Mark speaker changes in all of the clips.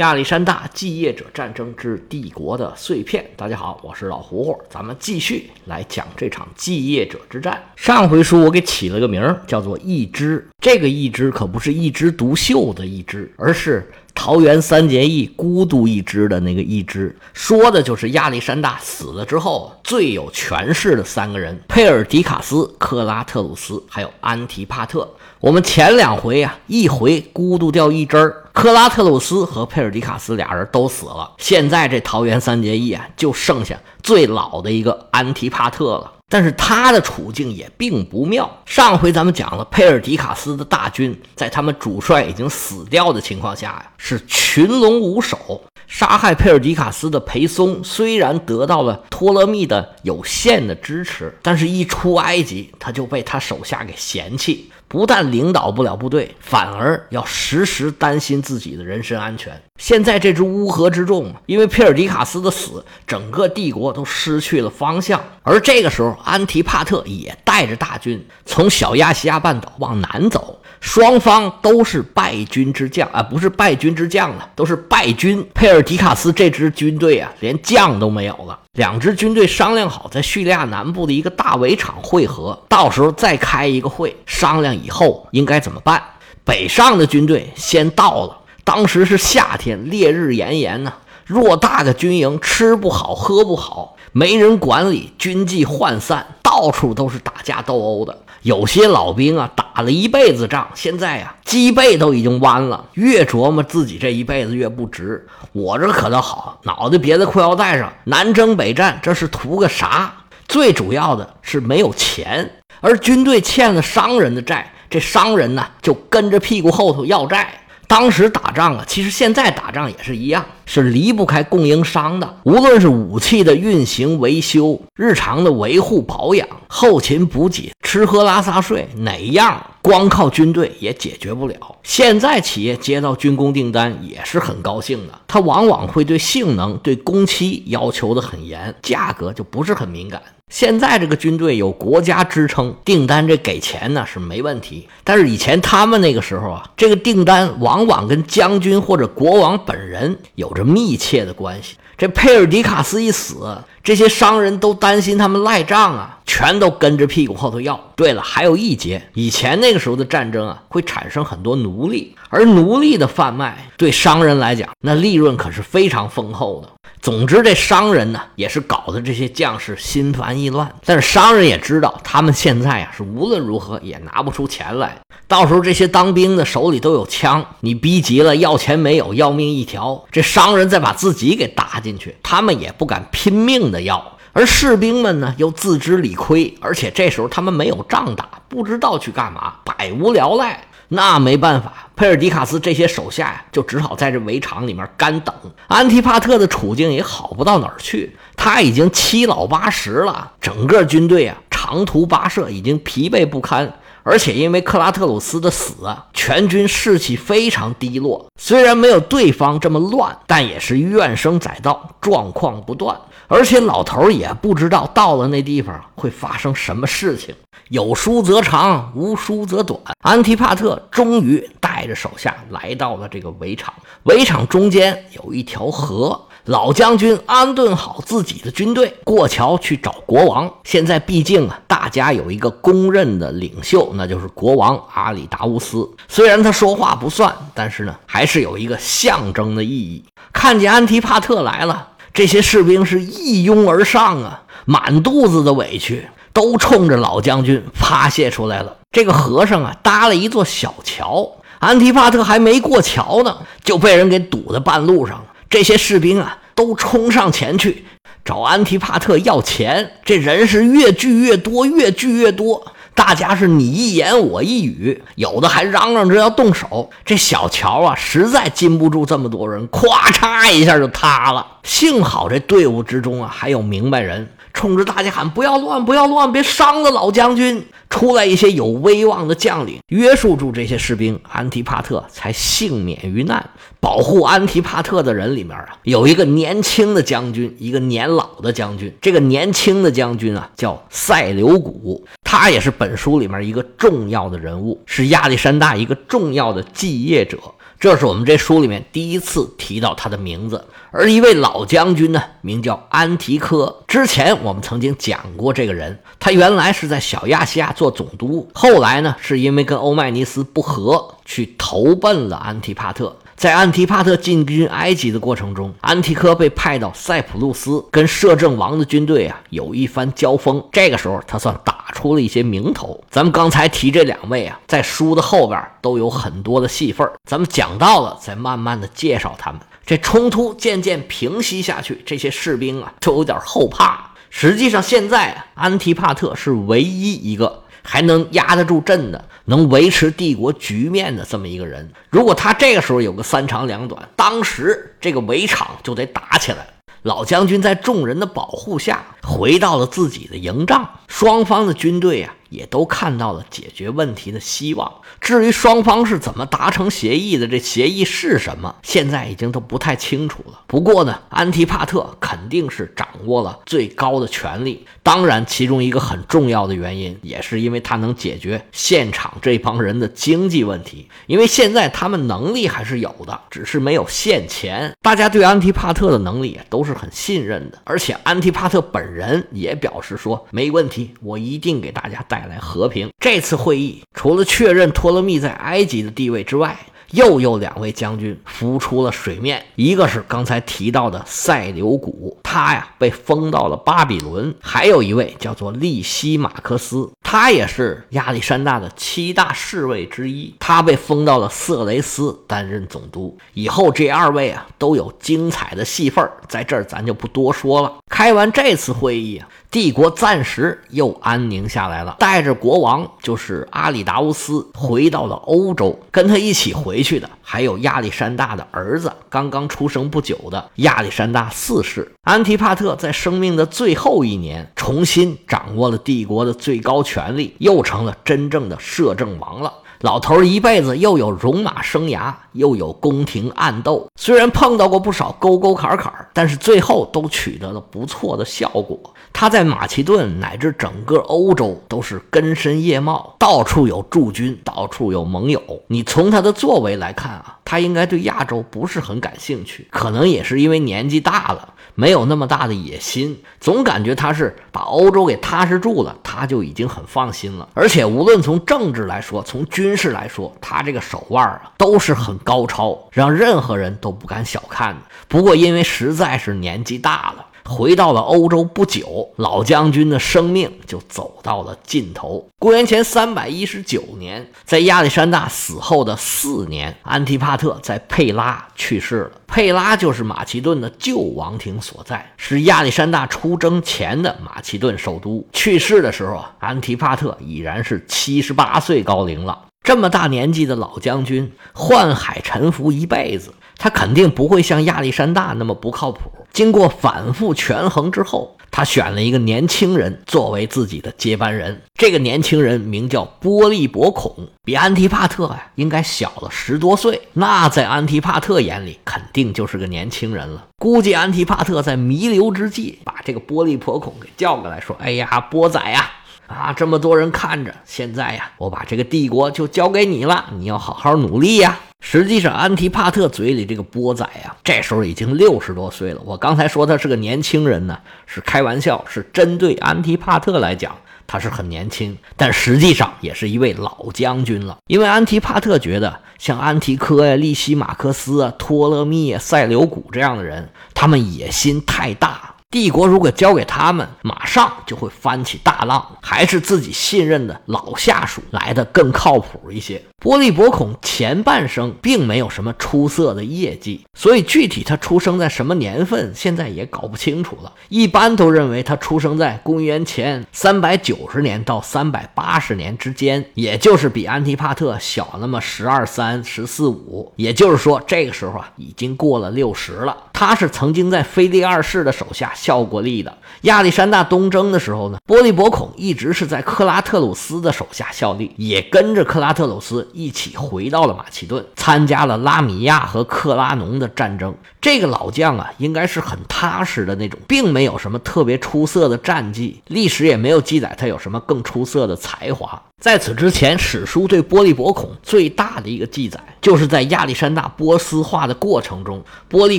Speaker 1: 亚历山大继业者战争之帝国的碎片。大家好，我是老胡胡，咱们继续来讲这场继业者之战。上回书我给起了个名儿，叫做一枝。这个一枝可不是一枝独秀的一枝，而是桃园三结义孤独一枝的那个一枝。说的就是亚历山大死了之后最有权势的三个人：佩尔迪卡斯、克拉特鲁斯，还有安提帕特。我们前两回啊，一回孤独掉一枝儿，克拉特鲁斯和佩尔迪卡斯俩人都死了。现在这桃园三结义啊，就剩下最老的一个安提帕特了。但是他的处境也并不妙。上回咱们讲了，佩尔迪卡斯的大军在他们主帅已经死掉的情况下呀，是群龙无首。杀害佩尔迪卡斯的裴松虽然得到了托勒密的有限的支持，但是一出埃及，他就被他手下给嫌弃。不但领导不了部队，反而要时时担心自己的人身安全。现在这支乌合之众，因为皮尔迪卡斯的死，整个帝国都失去了方向。而这个时候，安提帕特也带着大军从小亚细亚半岛往南走。双方都是败军之将啊，不是败军之将了，都是败军。佩尔迪卡斯这支军队啊，连将都没有了。两支军队商量好，在叙利亚南部的一个大围场汇合，到时候再开一个会，商量以后应该怎么办。北上的军队先到了，当时是夏天，烈日炎炎呢，偌大的军营，吃不好，喝不好，没人管理，军纪涣散，到处都是打架斗殴的。有些老兵啊，打了一辈子仗，现在啊，脊背都已经弯了。越琢磨自己这一辈子越不值。我这可倒好，脑袋别在裤腰带上，南征北战，这是图个啥？最主要的是没有钱，而军队欠了商人的债，这商人呢就跟着屁股后头要债。当时打仗啊，其实现在打仗也是一样，是离不开供应商的。无论是武器的运行、维修、日常的维护保养、后勤补给、吃喝拉撒睡，哪样光靠军队也解决不了。现在企业接到军工订单也是很高兴的，它往往会对性能、对工期要求的很严，价格就不是很敏感。现在这个军队有国家支撑，订单这给钱呢是没问题。但是以前他们那个时候啊，这个订单往往跟将军或者国王本人有着密切的关系。这佩尔迪卡斯一死，这些商人都担心他们赖账啊，全都跟着屁股后头要。对了，还有一节，以前那个时候的战争啊，会产生很多奴隶，而奴隶的贩卖对商人来讲，那利润可是非常丰厚的。总之，这商人呢也是搞得这些将士心烦意乱。但是商人也知道，他们现在啊是无论如何也拿不出钱来。到时候这些当兵的手里都有枪，你逼急了要钱没有，要命一条。这商人再把自己给搭进去，他们也不敢拼命的要。而士兵们呢又自知理亏，而且这时候他们没有仗打，不知道去干嘛，百无聊赖。那没办法，佩尔迪卡斯这些手下呀，就只好在这围场里面干等。安提帕特的处境也好不到哪儿去，他已经七老八十了，整个军队啊长途跋涉，已经疲惫不堪。而且因为克拉特鲁斯的死啊，全军士气非常低落。虽然没有对方这么乱，但也是怨声载道，状况不断。而且老头也不知道到了那地方会发生什么事情。有书则长，无书则短。安提帕特终于大带着手下来到了这个围场。围场中间有一条河，老将军安顿好自己的军队，过桥去找国王。现在毕竟啊，大家有一个公认的领袖，那就是国王阿里达乌斯。虽然他说话不算，但是呢，还是有一个象征的意义。看见安提帕特来了，这些士兵是一拥而上啊，满肚子的委屈。都冲着老将军发泄出来了。这个和尚啊，搭了一座小桥，安提帕特还没过桥呢，就被人给堵在半路上了。这些士兵啊，都冲上前去找安提帕特要钱。这人是越聚越多，越聚越多，大家是你一言我一语，有的还嚷嚷着要动手。这小桥啊，实在禁不住这么多人，咵嚓一下就塌了。幸好这队伍之中啊，还有明白人。冲着大家喊：“不要乱，不要乱，别伤了老将军！”出来一些有威望的将领，约束住这些士兵，安提帕特才幸免于难。保护安提帕特的人里面啊，有一个年轻的将军，一个年老的将军。这个年轻的将军啊，叫塞琉古，他也是本书里面一个重要的人物，是亚历山大一个重要的继业者。这是我们这书里面第一次提到他的名字。而一位老将军呢，名叫安提柯。之前我们曾经讲过这个人，他原来是在小亚细亚做总督，后来呢，是因为跟欧迈尼斯不和，去投奔了安提帕特。在安提帕特进军埃及的过程中，安提柯被派到塞浦路斯，跟摄政王的军队啊有一番交锋。这个时候，他算打出了一些名头。咱们刚才提这两位啊，在书的后边都有很多的戏份咱们讲到了，再慢慢的介绍他们。这冲突渐渐平息下去，这些士兵啊就有点后怕。实际上，现在，安提帕特是唯一一个。还能压得住阵的，能维持帝国局面的这么一个人，如果他这个时候有个三长两短，当时这个围场就得打起来。老将军在众人的保护下回到了自己的营帐，双方的军队啊。也都看到了解决问题的希望。至于双方是怎么达成协议的，这协议是什么，现在已经都不太清楚了。不过呢，安提帕特肯定是掌握了最高的权力。当然，其中一个很重要的原因，也是因为他能解决现场这帮人的经济问题。因为现在他们能力还是有的，只是没有现钱。大家对安提帕特的能力都是很信任的，而且安提帕特本人也表示说没问题，我一定给大家带。带来和平。这次会议除了确认托勒密在埃及的地位之外，又有两位将军浮出了水面，一个是刚才提到的塞琉古，他呀被封到了巴比伦；还有一位叫做利西马克斯，他也是亚历山大的七大侍卫之一，他被封到了色雷斯担任总督。以后这二位啊都有精彩的戏份，在这儿咱就不多说了。开完这次会议啊。帝国暂时又安宁下来了，带着国王就是阿里达乌斯回到了欧洲，跟他一起回去的还有亚历山大的儿子，刚刚出生不久的亚历山大四世。安提帕特在生命的最后一年，重新掌握了帝国的最高权力，又成了真正的摄政王了。老头一辈子又有戎马生涯，又有宫廷暗斗，虽然碰到过不少沟沟坎坎，但是最后都取得了不错的效果。他在马其顿乃至整个欧洲都是根深叶茂，到处有驻军，到处有盟友。你从他的作为来看啊，他应该对亚洲不是很感兴趣，可能也是因为年纪大了。没有那么大的野心，总感觉他是把欧洲给踏实住了，他就已经很放心了。而且无论从政治来说，从军军事来说，他这个手腕啊都是很高超，让任何人都不敢小看的。不过因为实在是年纪大了。回到了欧洲不久，老将军的生命就走到了尽头。公元前三百一十九年，在亚历山大死后的四年，安提帕特在佩拉去世了。佩拉就是马其顿的旧王庭所在，是亚历山大出征前的马其顿首都。去世的时候，安提帕特已然是七十八岁高龄了。这么大年纪的老将军，宦海沉浮一辈子。他肯定不会像亚历山大那么不靠谱。经过反复权衡之后，他选了一个年轻人作为自己的接班人。这个年轻人名叫波利伯孔，比安提帕特呀应该小了十多岁。那在安提帕特眼里，肯定就是个年轻人了。估计安提帕特在弥留之际，把这个波利伯孔给叫过来，说：“哎呀，波仔呀，啊，啊这么多人看着，现在呀，我把这个帝国就交给你了，你要好好努力呀。”实际上，安提帕特嘴里这个波仔呀，这时候已经六十多岁了。我刚才说他是个年轻人呢，是开玩笑，是针对安提帕特来讲，他是很年轻，但实际上也是一位老将军了。因为安提帕特觉得，像安提柯呀、利西马克斯啊、托勒密啊、塞琉古这样的人，他们野心太大。帝国如果交给他们，马上就会翻起大浪。还是自己信任的老下属来的更靠谱一些。波利伯孔前半生并没有什么出色的业绩，所以具体他出生在什么年份，现在也搞不清楚了。一般都认为他出生在公元前三百九十年到三百八十年之间，也就是比安提帕特小那么十二三、十四五。也就是说，这个时候啊，已经过了六十了。他是曾经在腓力二世的手下。效过力的亚历山大东征的时候呢，波利伯孔一直是在克拉特鲁斯的手下效力，也跟着克拉特鲁斯一起回到了马其顿，参加了拉米亚和克拉农的战争。这个老将啊，应该是很踏实的那种，并没有什么特别出色的战绩，历史也没有记载他有什么更出色的才华。在此之前，史书对波利伯孔最大的一个记载，就是在亚历山大波斯化的过程中，波利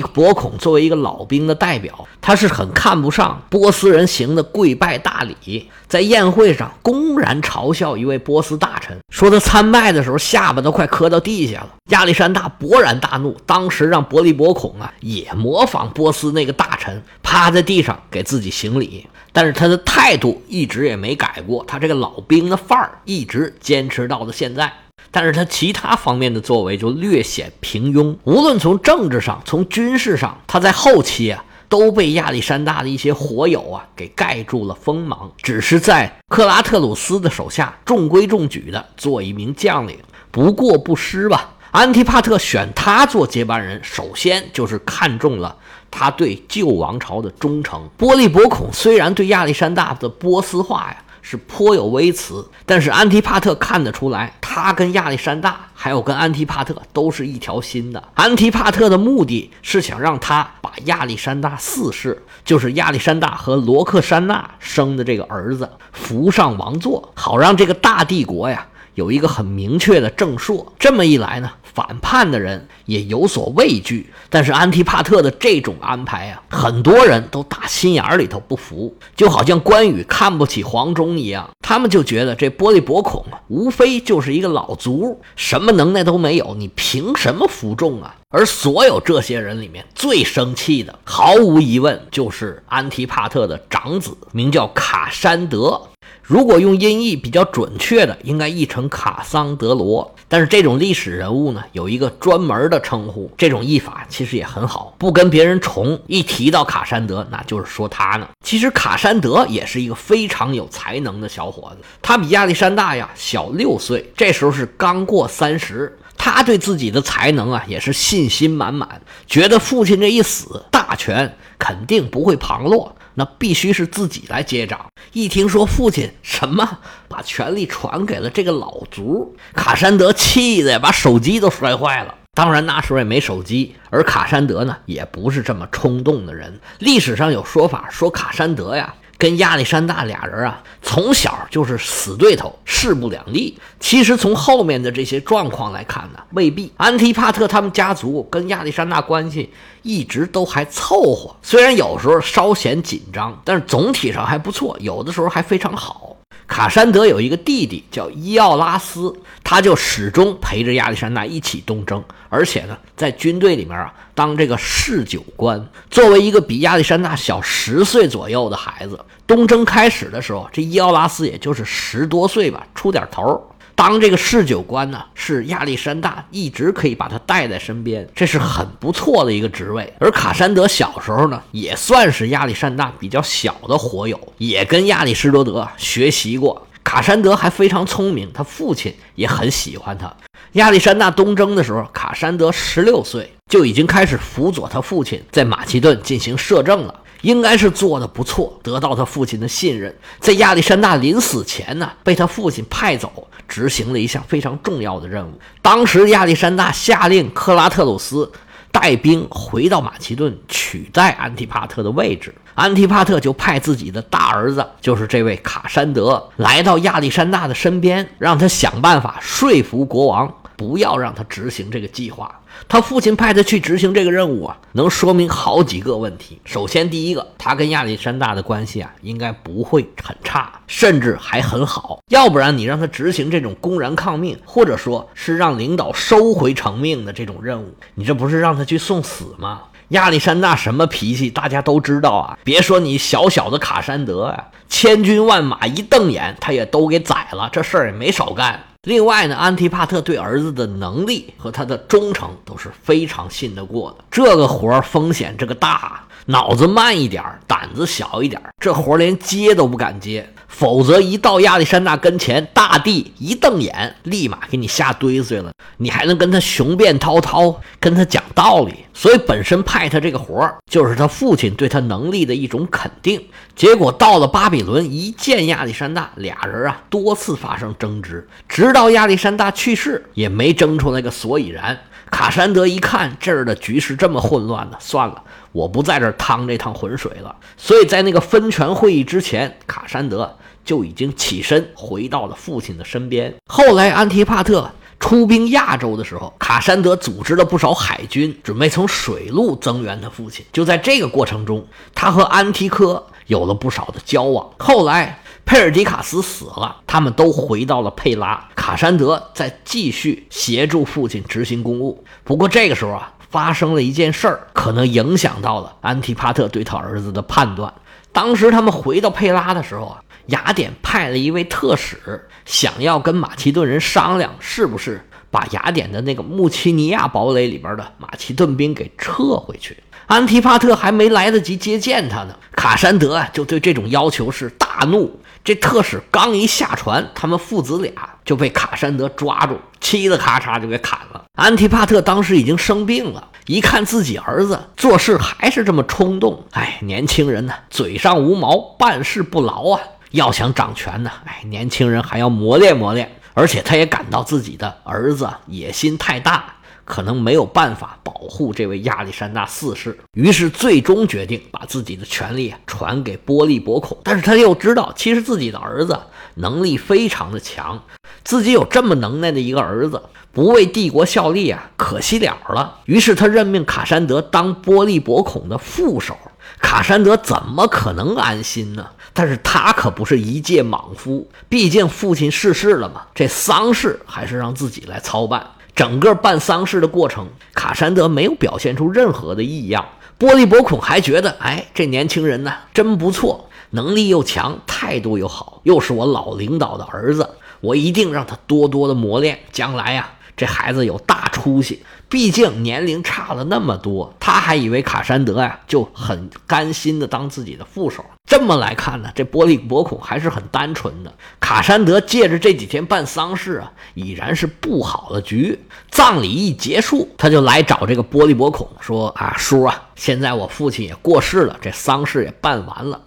Speaker 1: 伯孔作为一个老兵的代表，他是很看不上波斯人行的跪拜大礼，在宴会上公然嘲笑一位波斯大臣，说他参拜的时候下巴都快磕到地下了。亚历山大勃然大怒，当时让波利伯孔啊也模仿波斯那个大臣，趴在地上给自己行礼。但是他的态度一直也没改过，他这个老兵的范儿一直坚持到了现在。但是他其他方面的作为就略显平庸，无论从政治上、从军事上，他在后期啊都被亚历山大的一些火友啊给盖住了锋芒，只是在克拉特鲁斯的手下中规中矩的做一名将领，不过不失吧。安提帕特选他做接班人，首先就是看中了。他对旧王朝的忠诚，波利伯孔虽然对亚历山大的波斯化呀是颇有微词，但是安提帕特看得出来，他跟亚历山大还有跟安提帕特都是一条心的。安提帕特的目的是想让他把亚历山大四世，就是亚历山大和罗克珊娜生的这个儿子扶上王座，好让这个大帝国呀有一个很明确的正朔。这么一来呢？反叛的人也有所畏惧，但是安提帕特的这种安排啊，很多人都打心眼里头不服，就好像关羽看不起黄忠一样，他们就觉得这玻璃博孔啊，无非就是一个老卒，什么能耐都没有，你凭什么服众啊？而所有这些人里面最生气的，毫无疑问就是安提帕特的长子，名叫卡山德。如果用音译比较准确的，应该译成卡桑德罗。但是这种历史人物呢，有一个专门的称呼，这种译法其实也很好，不跟别人重。一提到卡山德，那就是说他呢。其实卡山德也是一个非常有才能的小伙子，他比亚历山大呀小六岁，这时候是刚过三十。他对自己的才能啊，也是信心满满，觉得父亲这一死，大权肯定不会旁落。那必须是自己来接掌。一听说父亲什么把权力传给了这个老族，卡山德气的把手机都摔坏了。当然那时候也没手机，而卡山德呢也不是这么冲动的人。历史上有说法说卡山德呀。跟亚历山大俩人啊，从小就是死对头，势不两立。其实从后面的这些状况来看呢，未必。安提帕特他们家族跟亚历山大关系一直都还凑合，虽然有时候稍显紧张，但是总体上还不错，有的时候还非常好。卡山德有一个弟弟叫伊奥拉斯，他就始终陪着亚历山大一起东征，而且呢，在军队里面啊当这个侍酒官。作为一个比亚历山大小十岁左右的孩子，东征开始的时候，这伊奥拉斯也就是十多岁吧，出点头。当这个侍酒官呢，是亚历山大一直可以把他带在身边，这是很不错的一个职位。而卡山德小时候呢，也算是亚历山大比较小的火友，也跟亚里士多德学习过。卡山德还非常聪明，他父亲也很喜欢他。亚历山大东征的时候，卡山德十六岁就已经开始辅佐他父亲在马其顿进行摄政了。应该是做的不错，得到他父亲的信任。在亚历山大临死前呢，被他父亲派走执行了一项非常重要的任务。当时亚历山大下令克拉特鲁斯带兵回到马其顿，取代安提帕特的位置。安提帕特就派自己的大儿子，就是这位卡山德，来到亚历山大的身边，让他想办法说服国王，不要让他执行这个计划。他父亲派他去执行这个任务啊，能说明好几个问题。首先，第一个，他跟亚历山大的关系啊，应该不会很差，甚至还很好。要不然，你让他执行这种公然抗命，或者说是让领导收回成命的这种任务，你这不是让他去送死吗？亚历山大什么脾气，大家都知道啊。别说你小小的卡山德啊，千军万马一瞪眼，他也都给宰了。这事儿也没少干。另外呢，安提帕特对儿子的能力和他的忠诚都是非常信得过的。这个活儿风险这个大，脑子慢一点，胆子小一点，这活儿连接都不敢接。否则一到亚历山大跟前，大帝一瞪眼，立马给你吓堆碎了。你还能跟他雄辩滔滔，跟他讲道理。所以本身派他这个活儿，就是他父亲对他能力的一种肯定。结果到了巴比伦，一见亚历山大，俩人啊多次发生争执，直到亚历山大去世，也没争出来个所以然。卡山德一看这儿的局势这么混乱呢，算了，我不在这儿趟这趟浑水了。所以在那个分权会议之前，卡山德就已经起身回到了父亲的身边。后来安提帕特出兵亚洲的时候，卡山德组织了不少海军，准备从水路增援他父亲。就在这个过程中，他和安提柯有了不少的交往。后来。佩尔迪卡斯死了，他们都回到了佩拉。卡山德在继续协助父亲执行公务。不过这个时候啊，发生了一件事儿，可能影响到了安提帕特对他儿子的判断。当时他们回到佩拉的时候啊，雅典派了一位特使，想要跟马其顿人商量，是不是把雅典的那个穆奇尼亚堡垒里边的马其顿兵给撤回去。安提帕特还没来得及接见他呢，卡山德啊就对这种要求是大怒。这特使刚一下船，他们父子俩就被卡山德抓住，嘁哩咔嚓就给砍了。安提帕特当时已经生病了，一看自己儿子做事还是这么冲动，哎，年轻人呢，嘴上无毛，办事不牢啊。要想掌权呢，哎，年轻人还要磨练磨练。而且他也感到自己的儿子野心太大。可能没有办法保护这位亚历山大四世，于是最终决定把自己的权力传给波利伯孔。但是他又知道，其实自己的儿子能力非常的强，自己有这么能耐的一个儿子，不为帝国效力啊，可惜了了。于是他任命卡山德当波利伯孔的副手。卡山德怎么可能安心呢？但是他可不是一介莽夫，毕竟父亲逝世了嘛，这丧事还是让自己来操办。整个办丧事的过程，卡山德没有表现出任何的异样。波利伯孔还觉得，哎，这年轻人呢，真不错，能力又强，态度又好，又是我老领导的儿子，我一定让他多多的磨练，将来呀，这孩子有大出息。毕竟年龄差了那么多，他还以为卡山德呀就很甘心的当自己的副手。这么来看呢，这波利伯孔还是很单纯的。卡山德借着这几天办丧事啊，已然是布好了局。葬礼一结束，他就来找这个波利伯孔说：“啊，叔啊，现在我父亲也过世了，这丧事也办完了，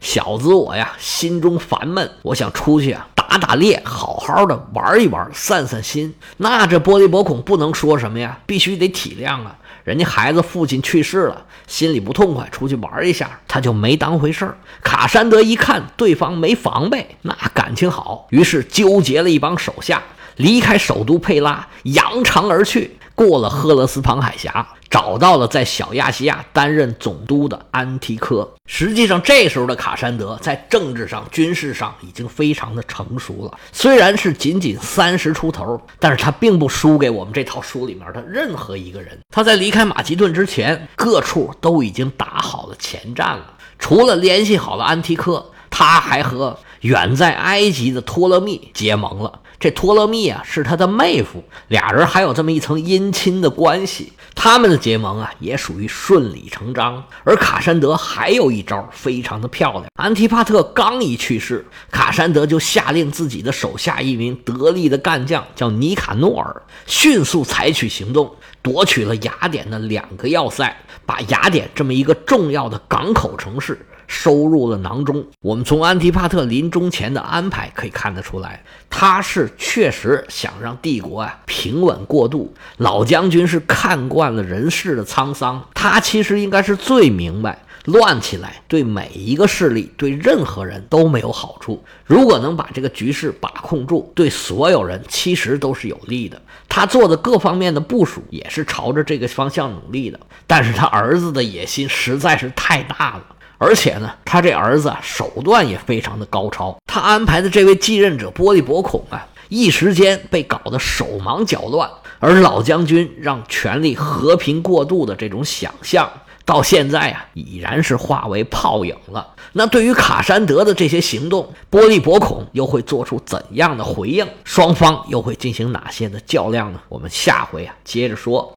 Speaker 1: 小子我呀心中烦闷，我想出去啊。”打打猎，好好的玩一玩，散散心。那这波利伯孔不能说什么呀，必须得体谅啊。人家孩子父亲去世了，心里不痛快，出去玩一下，他就没当回事儿。卡山德一看对方没防备，那感情好，于是纠结了一帮手下，离开首都佩拉，扬长而去。过了赫勒斯旁海峡，找到了在小亚细亚担任总督的安提柯。实际上，这时候的卡山德在政治上、军事上已经非常的成熟了。虽然是仅仅三十出头，但是他并不输给我们这套书里面的任何一个人。他在离开马其顿之前，各处都已经打好了前站了。除了联系好了安提柯，他还和远在埃及的托勒密结盟了。这托勒密啊是他的妹夫，俩人还有这么一层姻亲的关系。他们的结盟啊也属于顺理成章。而卡山德还有一招非常的漂亮。安提帕特刚一去世，卡山德就下令自己的手下一名得力的干将叫尼卡诺尔，迅速采取行动，夺取了雅典的两个要塞，把雅典这么一个重要的港口城市。收入了囊中。我们从安提帕特临终前的安排可以看得出来，他是确实想让帝国啊平稳过渡。老将军是看惯了人世的沧桑，他其实应该是最明白，乱起来对每一个势力、对任何人都没有好处。如果能把这个局势把控住，对所有人其实都是有利的。他做的各方面的部署也是朝着这个方向努力的。但是他儿子的野心实在是太大了。而且呢，他这儿子手段也非常的高超。他安排的这位继任者波利伯孔啊，一时间被搞得手忙脚乱。而老将军让权力和平过渡的这种想象，到现在啊，已然是化为泡影了。那对于卡山德的这些行动，波利伯孔又会做出怎样的回应？双方又会进行哪些的较量呢？我们下回啊接着说。